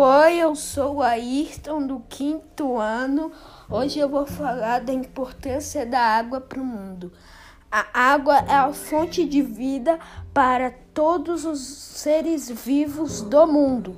Oi, eu sou a Ayrton do quinto ano. Hoje eu vou falar da importância da água para o mundo. A água é a fonte de vida para todos os seres vivos do mundo.